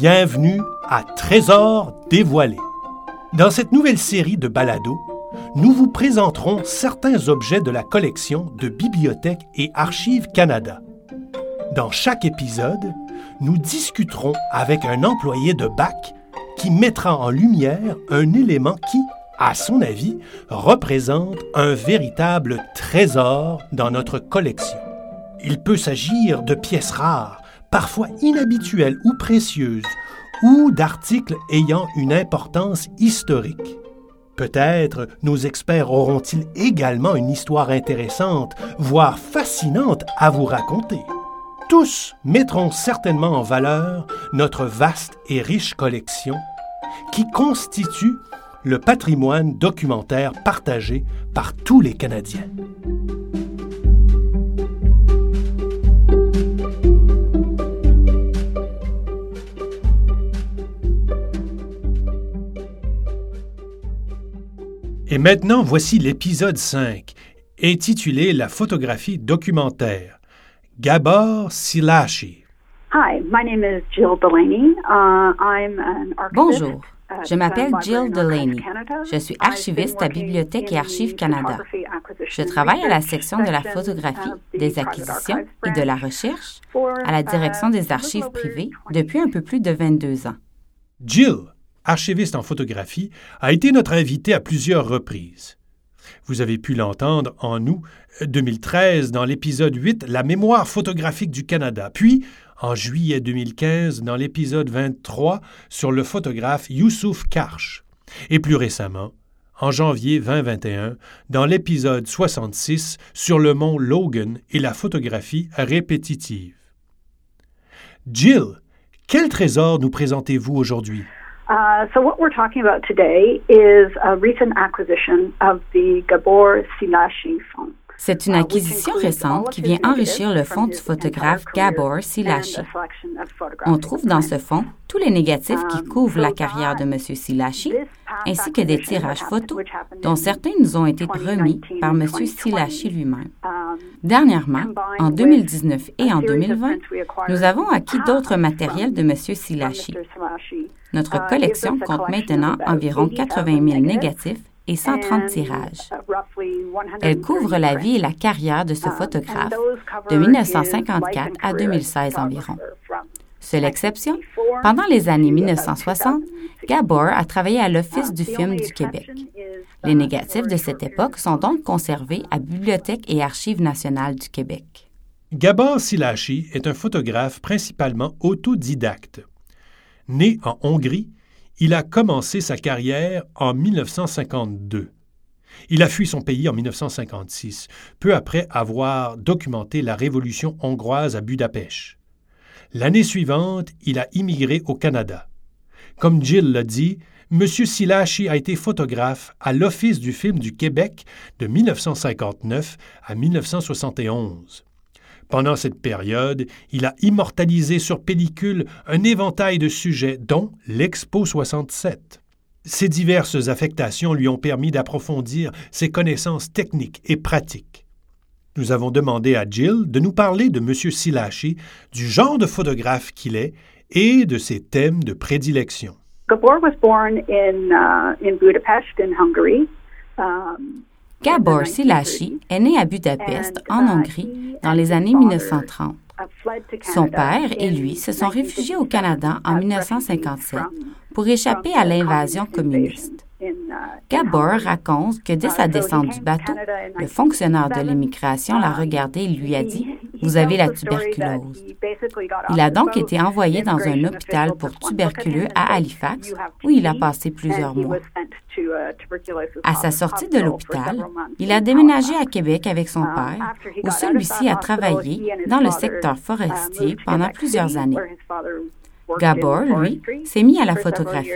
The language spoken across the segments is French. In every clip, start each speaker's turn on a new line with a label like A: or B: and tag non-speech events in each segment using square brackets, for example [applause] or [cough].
A: Bienvenue à Trésors dévoilés. Dans cette nouvelle série de balados, nous vous présenterons certains objets de la collection de Bibliothèque et Archives Canada. Dans chaque épisode, nous discuterons avec un employé de BAC qui mettra en lumière un élément qui, à son avis, représente un véritable trésor dans notre collection. Il peut s'agir de pièces rares, parfois inhabituelles ou précieuses, ou d'articles ayant une importance historique. Peut-être nos experts auront-ils également une histoire intéressante, voire fascinante à vous raconter. Tous mettront certainement en valeur notre vaste et riche collection qui constitue le patrimoine documentaire partagé par tous les Canadiens. Et maintenant, voici l'épisode 5, intitulé La photographie documentaire. Gabor Silashi.
B: Bonjour. Je m'appelle Jill Delaney. Je suis archiviste à Bibliothèque et Archives Canada. Je travaille à la section de la photographie, des acquisitions et de la recherche à la direction des archives privées depuis un peu plus de 22 ans.
A: Jill archiviste en photographie, a été notre invité à plusieurs reprises. Vous avez pu l'entendre en août 2013 dans l'épisode 8 La mémoire photographique du Canada, puis en juillet 2015 dans l'épisode 23 sur le photographe Youssouf Karch, et plus récemment en janvier 2021 dans l'épisode 66 sur le mont Logan et la photographie répétitive. Jill, quel trésor nous présentez-vous aujourd'hui?
C: Uh, so what we're talking about today is a recent acquisition of the Gabor Silashi phone.
B: C'est une acquisition récente qui vient enrichir le fonds du photographe Gabor Silashi. On trouve dans ce fonds tous les négatifs qui couvrent la carrière de M. Silashi, ainsi que des tirages photos, dont certains nous ont été remis par M. Silashi lui-même. Dernièrement, en 2019 et en 2020, nous avons acquis d'autres matériels de M. Silashi. Notre collection compte maintenant environ 80 000 négatifs et 130 tirages. Elle couvre la vie et la carrière de ce photographe de 1954 à 2016 environ. Seule exception, pendant les années 1960, Gabor a travaillé à l'Office du film du Québec. Les négatifs de cette époque sont donc conservés à Bibliothèque et Archives nationales du Québec.
A: Gabor Silachi est un photographe principalement autodidacte. Né en Hongrie, il a commencé sa carrière en 1952. Il a fui son pays en 1956, peu après avoir documenté la révolution hongroise à Budapest. L'année suivante, il a immigré au Canada. Comme Jill l'a dit, M. Silachi a été photographe à l'Office du film du Québec de 1959 à 1971. Pendant cette période, il a immortalisé sur pellicule un éventail de sujets, dont l'Expo 67. Ces diverses affectations lui ont permis d'approfondir ses connaissances techniques et pratiques. Nous avons demandé à Jill de nous parler de M. Silachi, du genre de photographe qu'il est et de ses thèmes de prédilection.
C: Gabor was born in, uh, in Budapest, in Hungary. Um,
B: Gabor Silashi est né à Budapest, en Hongrie, dans les années 1930. Son père et lui se sont réfugiés au Canada en 1957 pour échapper à l'invasion communiste. Gabor raconte que dès sa descente du bateau, le fonctionnaire de l'immigration l'a regardé et lui a dit Vous avez la tuberculose. Il a donc été envoyé dans un hôpital pour tuberculeux à Halifax, où il a passé plusieurs mois. À sa sortie de l'hôpital, il a déménagé à Québec avec son père, où celui-ci a travaillé dans le secteur forestier pendant plusieurs années. Gabor, lui, s'est mis à la photographie.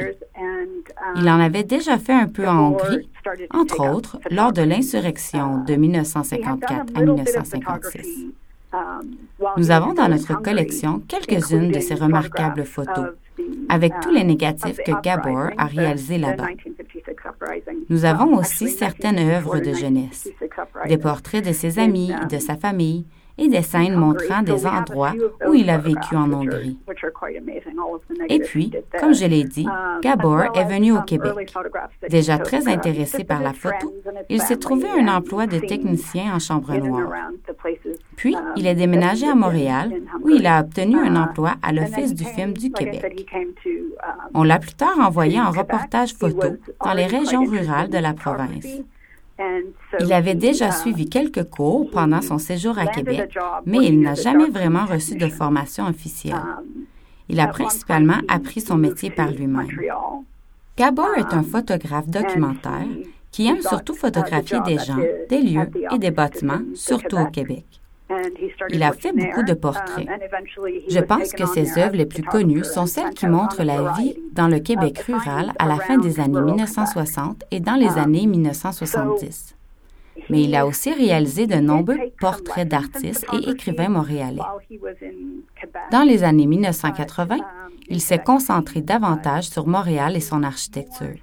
B: Il en avait déjà fait un peu en Hongrie, entre autres lors de l'insurrection de 1954 à 1956. Nous avons dans notre collection quelques-unes de ces remarquables photos, avec tous les négatifs que Gabor a réalisés là-bas. Nous avons aussi certaines œuvres de jeunesse, des portraits de ses amis et de sa famille, et des scènes montrant des endroits où il a vécu en Hongrie. Et puis, comme je l'ai dit, Gabor est venu au Québec. Déjà très intéressé par la photo, il s'est trouvé un emploi de technicien en chambre noire. Puis, il est déménagé à Montréal, où il a obtenu un emploi à l'Office du film du Québec. On l'a plus tard envoyé en reportage photo dans les régions rurales de la province. Il avait déjà suivi quelques cours pendant son séjour à Québec, mais il n'a jamais vraiment reçu de formation officielle. Il a principalement appris son métier par lui-même. Gabor est un photographe documentaire qui aime surtout photographier des gens, des lieux et des bâtiments, surtout au Québec. Il a fait beaucoup de portraits. Je pense que ses œuvres les plus connues sont celles qui montrent la vie dans le Québec rural à la fin des années 1960 et dans les années 1970. Mais il a aussi réalisé de nombreux portraits d'artistes et écrivains montréalais. Dans les années 1980, il s'est concentré davantage sur Montréal et son architecture.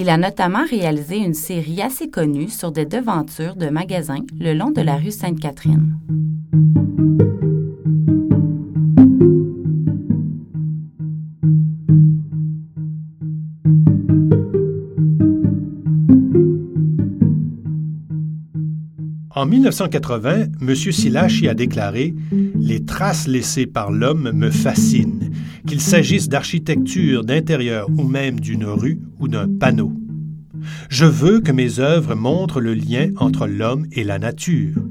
B: Il a notamment réalisé une série assez connue sur des devantures de magasins le long de la rue Sainte-Catherine.
A: En 1980, M. Silachi a déclaré Les traces laissées par l'homme me fascinent qu'il s'agisse d'architecture, d'intérieur ou même d'une rue ou d'un panneau. Je veux que mes œuvres montrent le lien entre l'homme et la nature.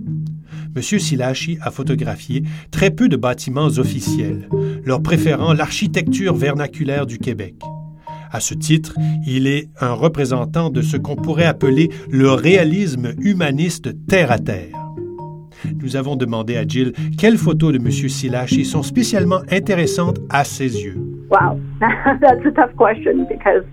A: M. Silachi a photographié très peu de bâtiments officiels, leur préférant l'architecture vernaculaire du Québec. À ce titre, il est un représentant de ce qu'on pourrait appeler le réalisme humaniste terre à terre. Nous avons demandé à Jill quelles photos de M. Silachi sont spécialement intéressantes à ses yeux.
B: Wow, [laughs] that's a tough question because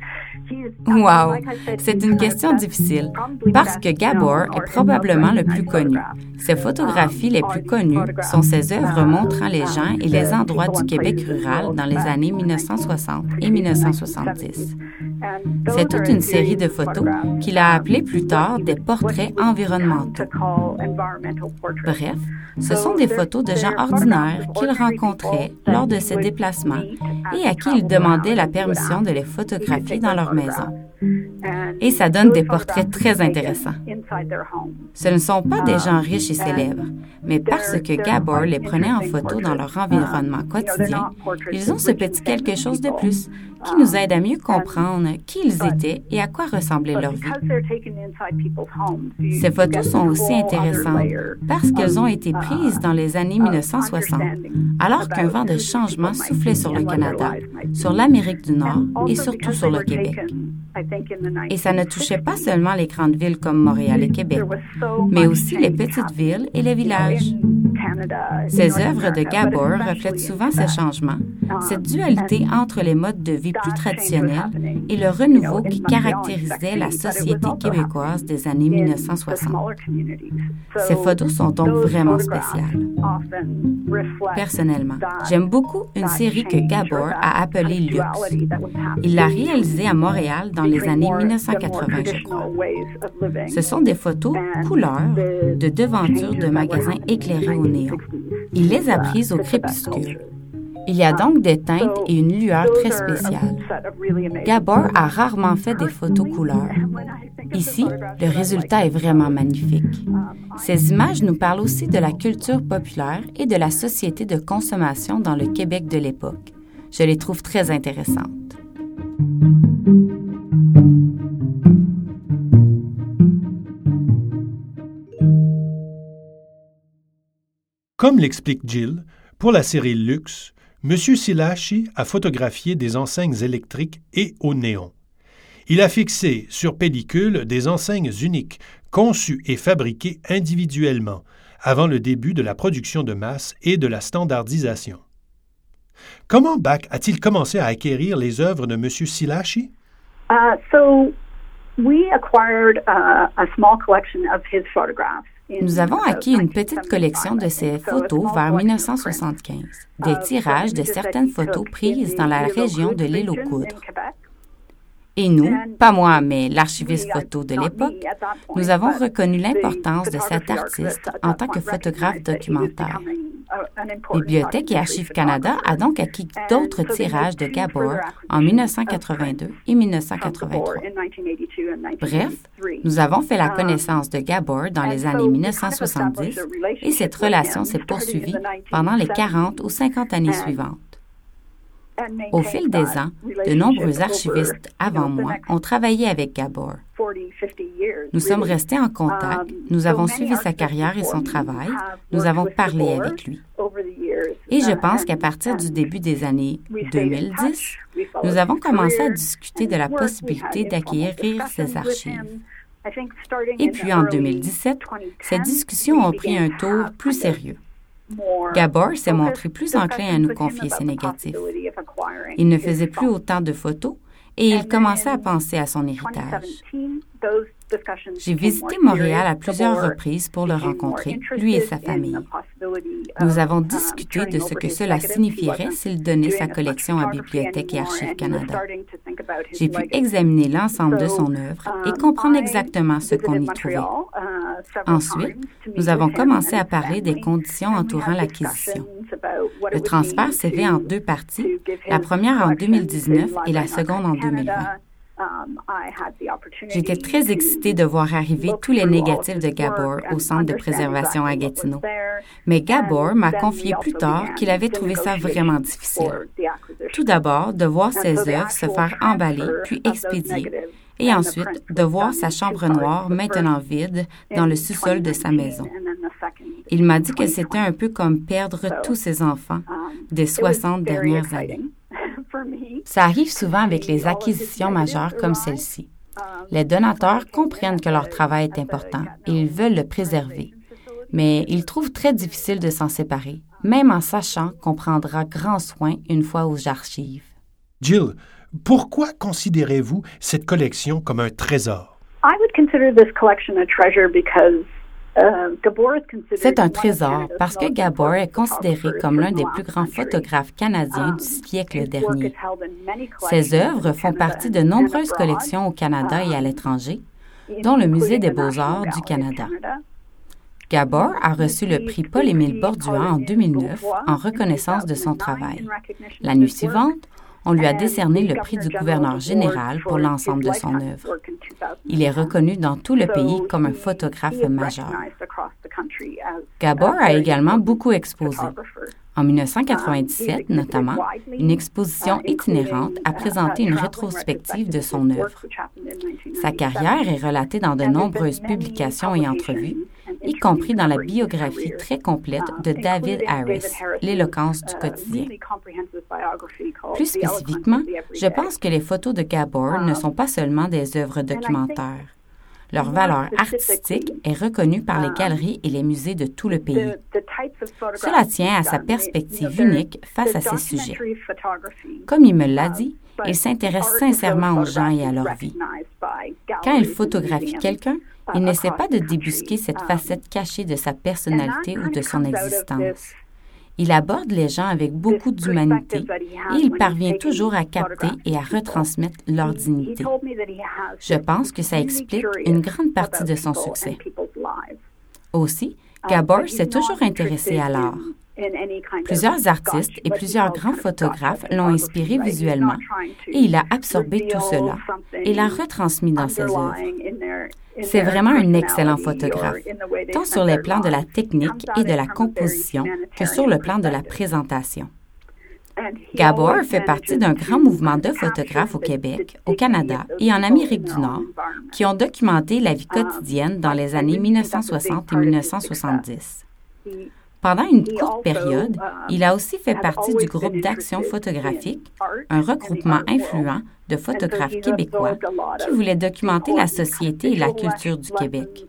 B: Wow, c'est une question difficile parce que Gabor est probablement le plus connu. Ses photographies les plus connues sont ses œuvres montrant les gens et les endroits du Québec rural dans les années 1960 et 1970. C'est toute une série de photos qu'il a appelées plus tard des portraits environnementaux. Bref, ce sont des photos de gens ordinaires qu'il rencontrait lors de ses déplacements et à qui il demandait la permission de les photographier dans leur maison. Et ça donne des portraits très intéressants. Ce ne sont pas des gens riches et célèbres, mais parce que Gabor les prenait en photo dans leur environnement quotidien, ils ont ce petit quelque chose de plus qui nous aide à mieux comprendre qui ils étaient et à quoi ressemblait leur vie. Ces photos sont aussi intéressantes parce qu'elles ont été prises dans les années 1960, alors qu'un vent de changement soufflait sur le Canada, sur l'Amérique du Nord et surtout sur le Québec. Et ça ne touchait pas seulement les grandes villes comme Montréal et Québec, mais aussi les petites villes et les villages. Ces œuvres de Gabor reflètent souvent ces changements, cette dualité entre les modes de vie plus traditionnels et le renouveau qui caractérisait la société québécoise des années 1960. Ces photos sont donc vraiment spéciales. Personnellement, j'aime beaucoup une série que Gabor a appelée Lux. Il l'a réalisée à Montréal dans les années 1980, je crois. Ce sont des photos couleurs de devantures de magasins éclairés au Il les a prises au crépuscule. Il y a donc des teintes et une lueur très spéciale. Gabor a rarement fait des photos couleurs. Ici, le résultat est vraiment magnifique. Ces images nous parlent aussi de la culture populaire et de la société de consommation dans le Québec de l'époque. Je les trouve très intéressantes.
A: Comme l'explique Jill, pour la série Luxe, M. Silashi a photographié des enseignes électriques et au néon. Il a fixé sur pellicule des enseignes uniques, conçues et fabriquées individuellement, avant le début de la production de masse et de la standardisation. Comment Bach a-t-il commencé à acquérir les œuvres de M. Silashi?
C: Uh, so we acquired uh, a small collection of his photographs.
B: Nous avons acquis une petite collection de ses photos vers 1975, des tirages de certaines photos prises dans la région de l'île aux Coudres. Et nous, pas moi, mais l'archiviste photo de l'époque, nous avons reconnu l'importance de cet artiste en tant que photographe documentaire. Bibliothèque et Archives Canada a donc acquis d'autres tirages de Gabor en 1982 et 1983. Bref, nous avons fait la connaissance de Gabor dans les années 1970 et cette relation s'est poursuivie pendant les 40 ou 50 années suivantes. Au fil des ans, de nombreux archivistes avant moi ont travaillé avec Gabor. Nous sommes restés en contact, nous avons suivi sa carrière et son travail, nous avons parlé avec lui. Et je pense qu'à partir du début des années 2010, nous avons commencé à discuter de la possibilité d'acquérir ses archives. Et puis en 2017, ces discussions ont pris un tour plus sérieux. Gabor s'est montré plus enclin à nous confier ses négatifs. Il ne faisait plus autant de photos et il commençait à penser à son héritage. J'ai visité Montréal à plusieurs reprises pour le rencontrer, lui et sa famille. Nous avons discuté de ce que cela signifierait s'il donnait sa collection à Bibliothèque et Archives Canada. J'ai pu examiner l'ensemble de son œuvre et comprendre exactement ce qu'on y trouvait. Ensuite, nous avons commencé à parler des conditions entourant l'acquisition. Le transfert s'est fait en deux parties, la première en 2019 et la seconde en 2020. Um, J'étais très excitée de voir arriver tous les négatifs de Gabor au centre de préservation à Gatineau. Mais Gabor m'a confié plus tard qu'il avait trouvé ça vraiment difficile. Tout d'abord, de voir ses œuvres se faire emballer puis expédier, et ensuite de voir sa chambre noire maintenant vide dans le sous-sol de sa maison. Il m'a dit que c'était un peu comme perdre tous ses enfants um, des 60 dernières années. [laughs] Ça arrive souvent avec les acquisitions majeures comme celle-ci. Les donateurs comprennent que leur travail est important et ils veulent le préserver. Mais ils trouvent très difficile de s'en séparer, même en sachant qu'on prendra grand soin une fois aux archives.
A: Jill, pourquoi considérez-vous cette collection comme un trésor?
C: I would consider this collection a treasure because
B: euh, C'est un trésor parce que Gabor est considéré comme l'un des plus grands photographes canadiens du siècle dernier. Ses œuvres font partie de nombreuses collections au Canada et à l'étranger, dont le Musée des beaux-arts du Canada. Gabor a reçu le prix Paul-Émile Bordua en 2009 en reconnaissance de son travail. L'année suivante, on lui a décerné le prix du gouverneur général pour l'ensemble de son œuvre. Il est reconnu dans tout le pays comme un photographe majeur. Gabor a également beaucoup exposé. En 1997, notamment, une exposition itinérante a présenté une rétrospective de son œuvre. Sa carrière est relatée dans de nombreuses publications et entrevues, y compris dans la biographie très complète de David Harris, L'éloquence du quotidien. Plus spécifiquement, je pense que les photos de Gabor ne sont pas seulement des œuvres documentaires. Leur valeur artistique est reconnue par les galeries et les musées de tout le pays. Cela tient à sa perspective unique face à ces sujets. Comme il me l'a dit, il s'intéresse sincèrement aux gens et à leur vie. Quand il photographie quelqu'un, il n'essaie pas de débusquer cette facette cachée de sa personnalité ou de son existence. Il aborde les gens avec beaucoup d'humanité et il parvient toujours à capter et à retransmettre leur dignité. Je pense que ça explique une grande partie de son succès. Aussi, Gabor s'est toujours intéressé à l'art. Plusieurs artistes et plusieurs grands photographes l'ont inspiré visuellement et il a absorbé tout cela et l'a retransmis dans ses œuvres. C'est vraiment un excellent photographe, tant sur les plans de la technique et de la composition que sur le plan de la présentation. Gabor fait partie d'un grand mouvement de photographes au Québec, au Canada et en Amérique du Nord qui ont documenté la vie quotidienne dans les années 1960 et 1970. Pendant une courte période, il a aussi fait partie du groupe d'action photographique, un regroupement influent de photographes québécois qui voulait documenter la société et la culture du Québec.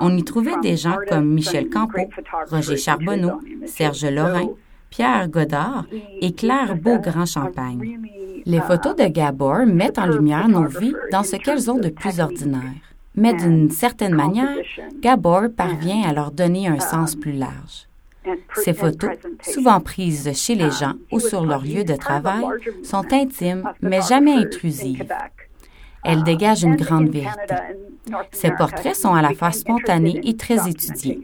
B: On y trouvait des gens comme Michel Campeau, Roger Charbonneau, Serge Lorrain, Pierre Godard et Claire Beaugrand-Champagne. Les photos de Gabor mettent en lumière nos vies dans ce qu'elles ont de plus ordinaire. Mais d'une certaine manière, Gabor parvient à leur donner un sens plus large. Ces photos, souvent prises chez les gens ou sur leur lieu de travail, sont intimes mais jamais intrusives. Elles dégagent une grande vérité. Ces portraits sont à la fois spontanés et très étudiés.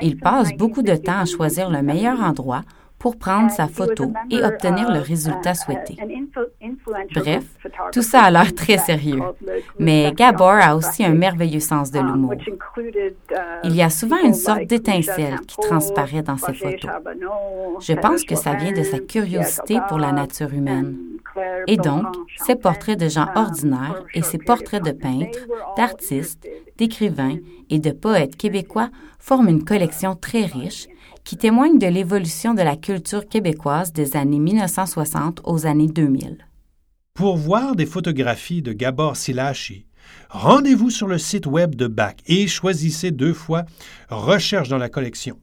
B: Ils passent beaucoup de temps à choisir le meilleur endroit pour prendre sa photo et obtenir le résultat souhaité. Bref, tout ça a l'air très sérieux. Mais Gabor a aussi un merveilleux sens de l'humour. Il y a souvent une sorte d'étincelle qui transparaît dans ses photos. Je pense que ça vient de sa curiosité pour la nature humaine. Et donc, ses portraits de gens ordinaires et ses portraits de peintres, d'artistes, d'écrivains et de poètes québécois forment une collection très riche qui témoigne de l'évolution de la culture québécoise des années 1960 aux années 2000.
A: Pour voir des photographies de Gabor Silachi, rendez-vous sur le site web de BAC et choisissez deux fois Recherche dans la collection.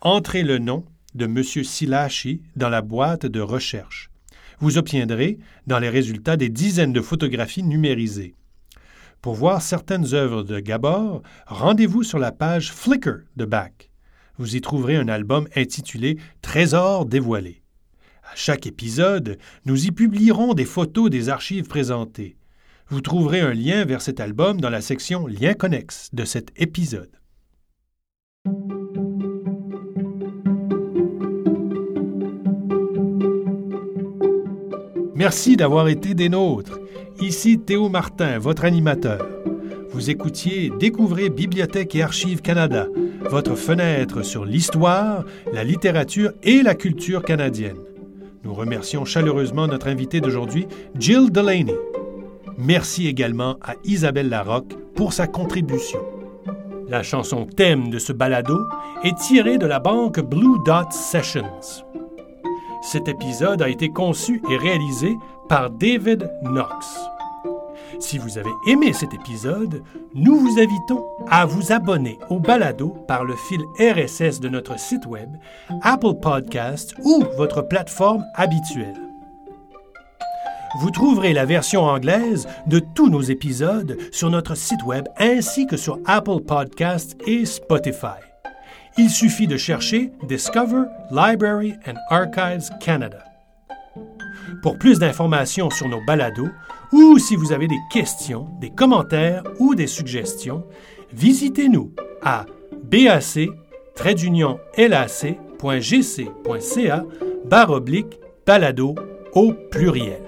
A: Entrez le nom de M. Silachi dans la boîte de recherche. Vous obtiendrez dans les résultats des dizaines de photographies numérisées. Pour voir certaines œuvres de Gabor, rendez-vous sur la page Flickr de BAC vous y trouverez un album intitulé Trésors dévoilés. À chaque épisode, nous y publierons des photos des archives présentées. Vous trouverez un lien vers cet album dans la section Liens connexes de cet épisode. Merci d'avoir été des nôtres. Ici Théo Martin, votre animateur. Vous écoutiez Découvrez Bibliothèque et Archives Canada, votre fenêtre sur l'histoire, la littérature et la culture canadienne. Nous remercions chaleureusement notre invité d'aujourd'hui, Jill Delaney. Merci également à Isabelle Larocque pour sa contribution. La chanson thème de ce balado est tirée de la banque Blue Dot Sessions. Cet épisode a été conçu et réalisé par David Knox. Si vous avez aimé cet épisode, nous vous invitons à vous abonner au balado par le fil RSS de notre site web, Apple Podcasts ou votre plateforme habituelle. Vous trouverez la version anglaise de tous nos épisodes sur notre site web ainsi que sur Apple Podcasts et Spotify. Il suffit de chercher Discover Library and Archives Canada. Pour plus d'informations sur nos balados, ou si vous avez des questions, des commentaires ou des suggestions, visitez-nous à bac-lac.gc.ca balado au pluriel.